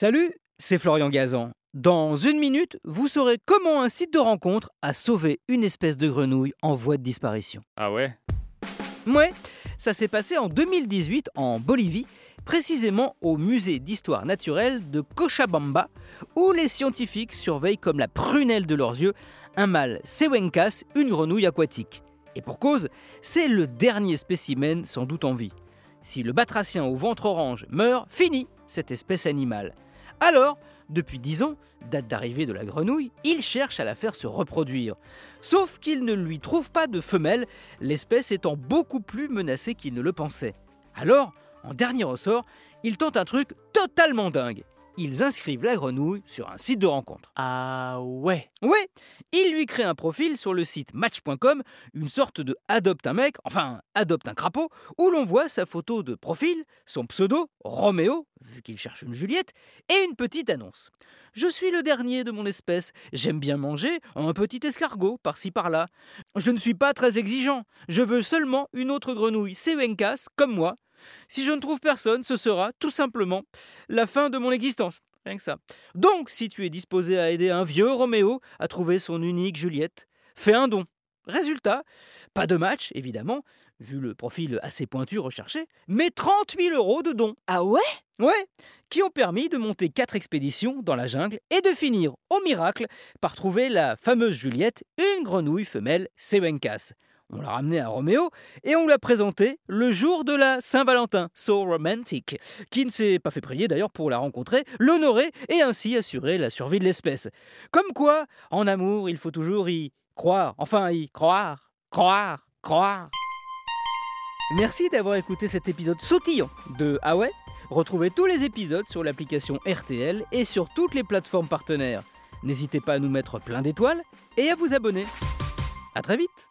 Salut, c'est Florian Gazan. Dans une minute, vous saurez comment un site de rencontre a sauvé une espèce de grenouille en voie de disparition. Ah ouais? Ouais, ça s'est passé en 2018 en Bolivie, précisément au musée d'histoire naturelle de Cochabamba, où les scientifiques surveillent comme la prunelle de leurs yeux un mâle Sewencas, une grenouille aquatique. Et pour cause, c'est le dernier spécimen sans doute en vie. Si le batracien au ventre orange meurt, fini cette espèce animale. Alors, depuis 10 ans, date d'arrivée de la grenouille, il cherche à la faire se reproduire. Sauf qu'il ne lui trouve pas de femelle, l'espèce étant beaucoup plus menacée qu'il ne le pensait. Alors, en dernier ressort, il tente un truc totalement dingue. Ils inscrivent la grenouille sur un site de rencontre. Ah ouais Ouais, il lui crée un profil sur le site match.com, une sorte de adopte un mec, enfin adopte un crapaud, où l'on voit sa photo de profil, son pseudo, Roméo, vu qu'il cherche une Juliette, et une petite annonce. Je suis le dernier de mon espèce, j'aime bien manger un petit escargot par-ci par-là. Je ne suis pas très exigeant, je veux seulement une autre grenouille Sewencas comme moi. Si je ne trouve personne, ce sera tout simplement la fin de mon existence. Rien que ça. Donc, si tu es disposé à aider un vieux Roméo à trouver son unique Juliette, fais un don. Résultat, pas de match, évidemment, vu le profil assez pointu recherché, mais 30 000 euros de dons. Ah ouais? Ouais, qui ont permis de monter quatre expéditions dans la jungle et de finir, au miracle, par trouver la fameuse Juliette, une grenouille femelle Sewencas. On l'a ramenée à Roméo et on l'a présentée le jour de la Saint-Valentin, so romantic, qui ne s'est pas fait prier d'ailleurs pour la rencontrer, l'honorer et ainsi assurer la survie de l'espèce. Comme quoi, en amour, il faut toujours y croire, enfin y croire, croire, croire. Merci d'avoir écouté cet épisode sautillant de Ah Retrouvez tous les épisodes sur l'application RTL et sur toutes les plateformes partenaires. N'hésitez pas à nous mettre plein d'étoiles et à vous abonner. A très vite